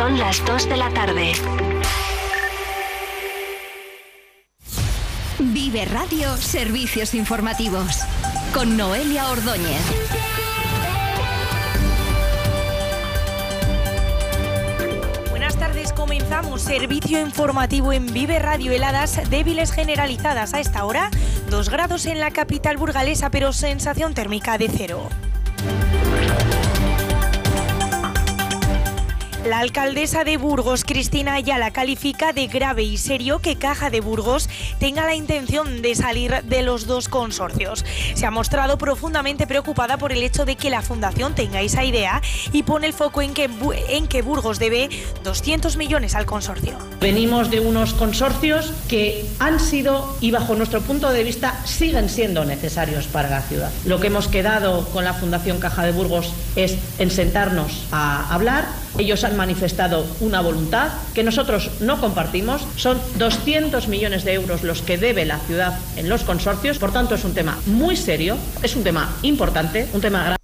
Son las 2 de la tarde. Vive Radio Servicios Informativos con Noelia Ordóñez. Buenas tardes, comenzamos servicio informativo en Vive Radio heladas débiles generalizadas a esta hora, 2 grados en la capital burgalesa pero sensación térmica de cero. La alcaldesa de Burgos, Cristina Ayala, califica de grave y serio que Caja de Burgos tenga la intención de salir de los dos consorcios. Se ha mostrado profundamente preocupada por el hecho de que la Fundación tenga esa idea y pone el foco en que, en que Burgos debe 200 millones al consorcio. Venimos de unos consorcios que han sido y bajo nuestro punto de vista siguen siendo necesarios para la ciudad. Lo que hemos quedado con la Fundación Caja de Burgos es en sentarnos a hablar. Ellos manifestado una voluntad que nosotros no compartimos. Son 200 millones de euros los que debe la ciudad en los consorcios. Por tanto, es un tema muy serio, es un tema importante, un tema grave.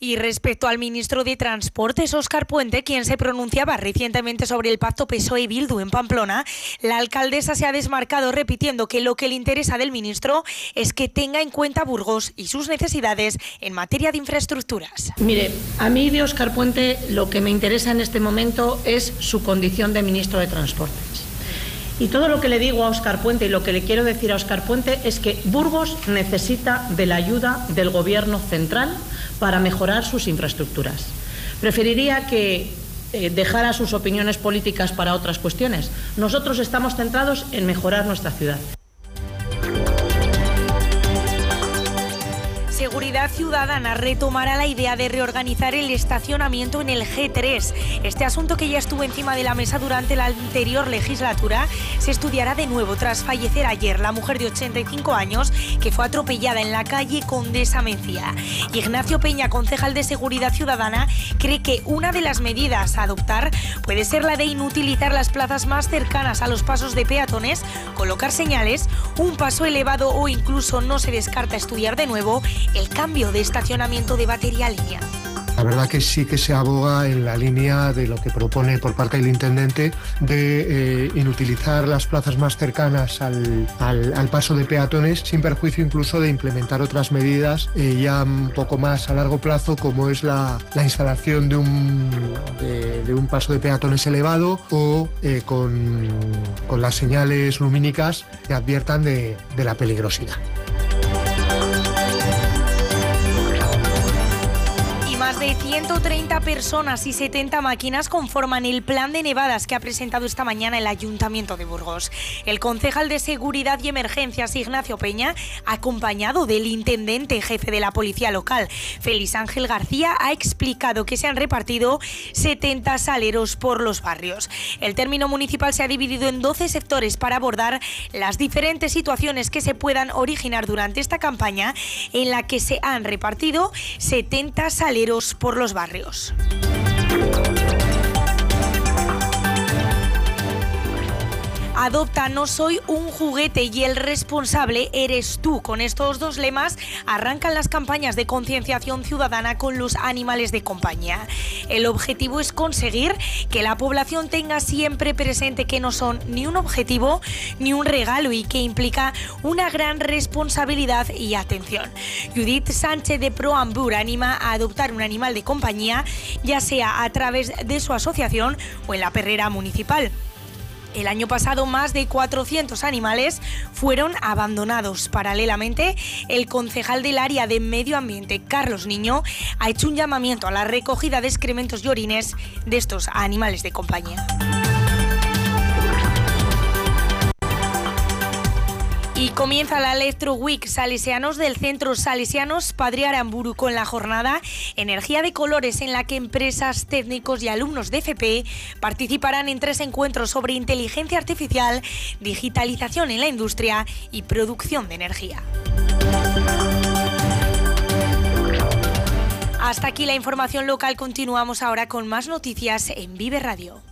Y respecto al ministro de Transportes, Óscar Puente, quien se pronunciaba recientemente sobre el pacto PSOE-Bildu en Pamplona, la alcaldesa se ha desmarcado repitiendo que lo que le interesa del ministro es que tenga en cuenta Burgos y sus necesidades en materia de infraestructuras. Mire, a mí de Óscar Puente lo que me interesa en este momento es su condición de ministro de Transportes. Y todo lo que le digo a Óscar Puente y lo que le quiero decir a Óscar Puente es que Burgos necesita de la ayuda del Gobierno central para mejorar sus infraestructuras. Preferiría que eh, dejara sus opiniones políticas para otras cuestiones. Nosotros estamos centrados en mejorar nuestra ciudad. Seguridad Ciudadana retomará la idea de reorganizar el estacionamiento en el G3. Este asunto que ya estuvo encima de la mesa durante la anterior legislatura se estudiará de nuevo tras fallecer ayer la mujer de 85 años que fue atropellada en la calle Condesa Mencía. Ignacio Peña, concejal de Seguridad Ciudadana, cree que una de las medidas a adoptar puede ser la de inutilizar las plazas más cercanas a los pasos de peatones, colocar señales, un paso elevado o incluso no se descarta estudiar de nuevo el cambio de estacionamiento de batería línea. La verdad que sí que se aboga en la línea de lo que propone por parte del intendente de eh, inutilizar las plazas más cercanas al, al, paso de peatones, sin perjuicio incluso de implementar otras medidas eh, ya un poco más a largo plazo, como es la, la instalación de un, de, un paso de peatones elevado o eh, con, con, las señales lumínicas que adviertan de, de la peligrosidad. De 130 personas y 70 máquinas conforman el plan de nevadas que ha presentado esta mañana el Ayuntamiento de Burgos. El concejal de Seguridad y Emergencias, Ignacio Peña, acompañado del intendente jefe de la policía local, Félix Ángel García, ha explicado que se han repartido 70 saleros por los barrios. El término municipal se ha dividido en 12 sectores para abordar las diferentes situaciones que se puedan originar durante esta campaña, en la que se han repartido 70 saleros por los barrios. Adopta No soy un juguete y el responsable eres tú. Con estos dos lemas arrancan las campañas de concienciación ciudadana con los animales de compañía. El objetivo es conseguir que la población tenga siempre presente que no son ni un objetivo ni un regalo y que implica una gran responsabilidad y atención. Judith Sánchez de Proambur anima a adoptar un animal de compañía, ya sea a través de su asociación o en la perrera municipal. El año pasado más de 400 animales fueron abandonados. Paralelamente, el concejal del área de medio ambiente, Carlos Niño, ha hecho un llamamiento a la recogida de excrementos y orines de estos animales de compañía. Y comienza la Electro Week Salesianos del Centro Salesianos Padre Aramburu con la jornada Energía de Colores en la que empresas, técnicos y alumnos de FP participarán en tres encuentros sobre inteligencia artificial, digitalización en la industria y producción de energía. Hasta aquí la información local. Continuamos ahora con más noticias en Vive Radio.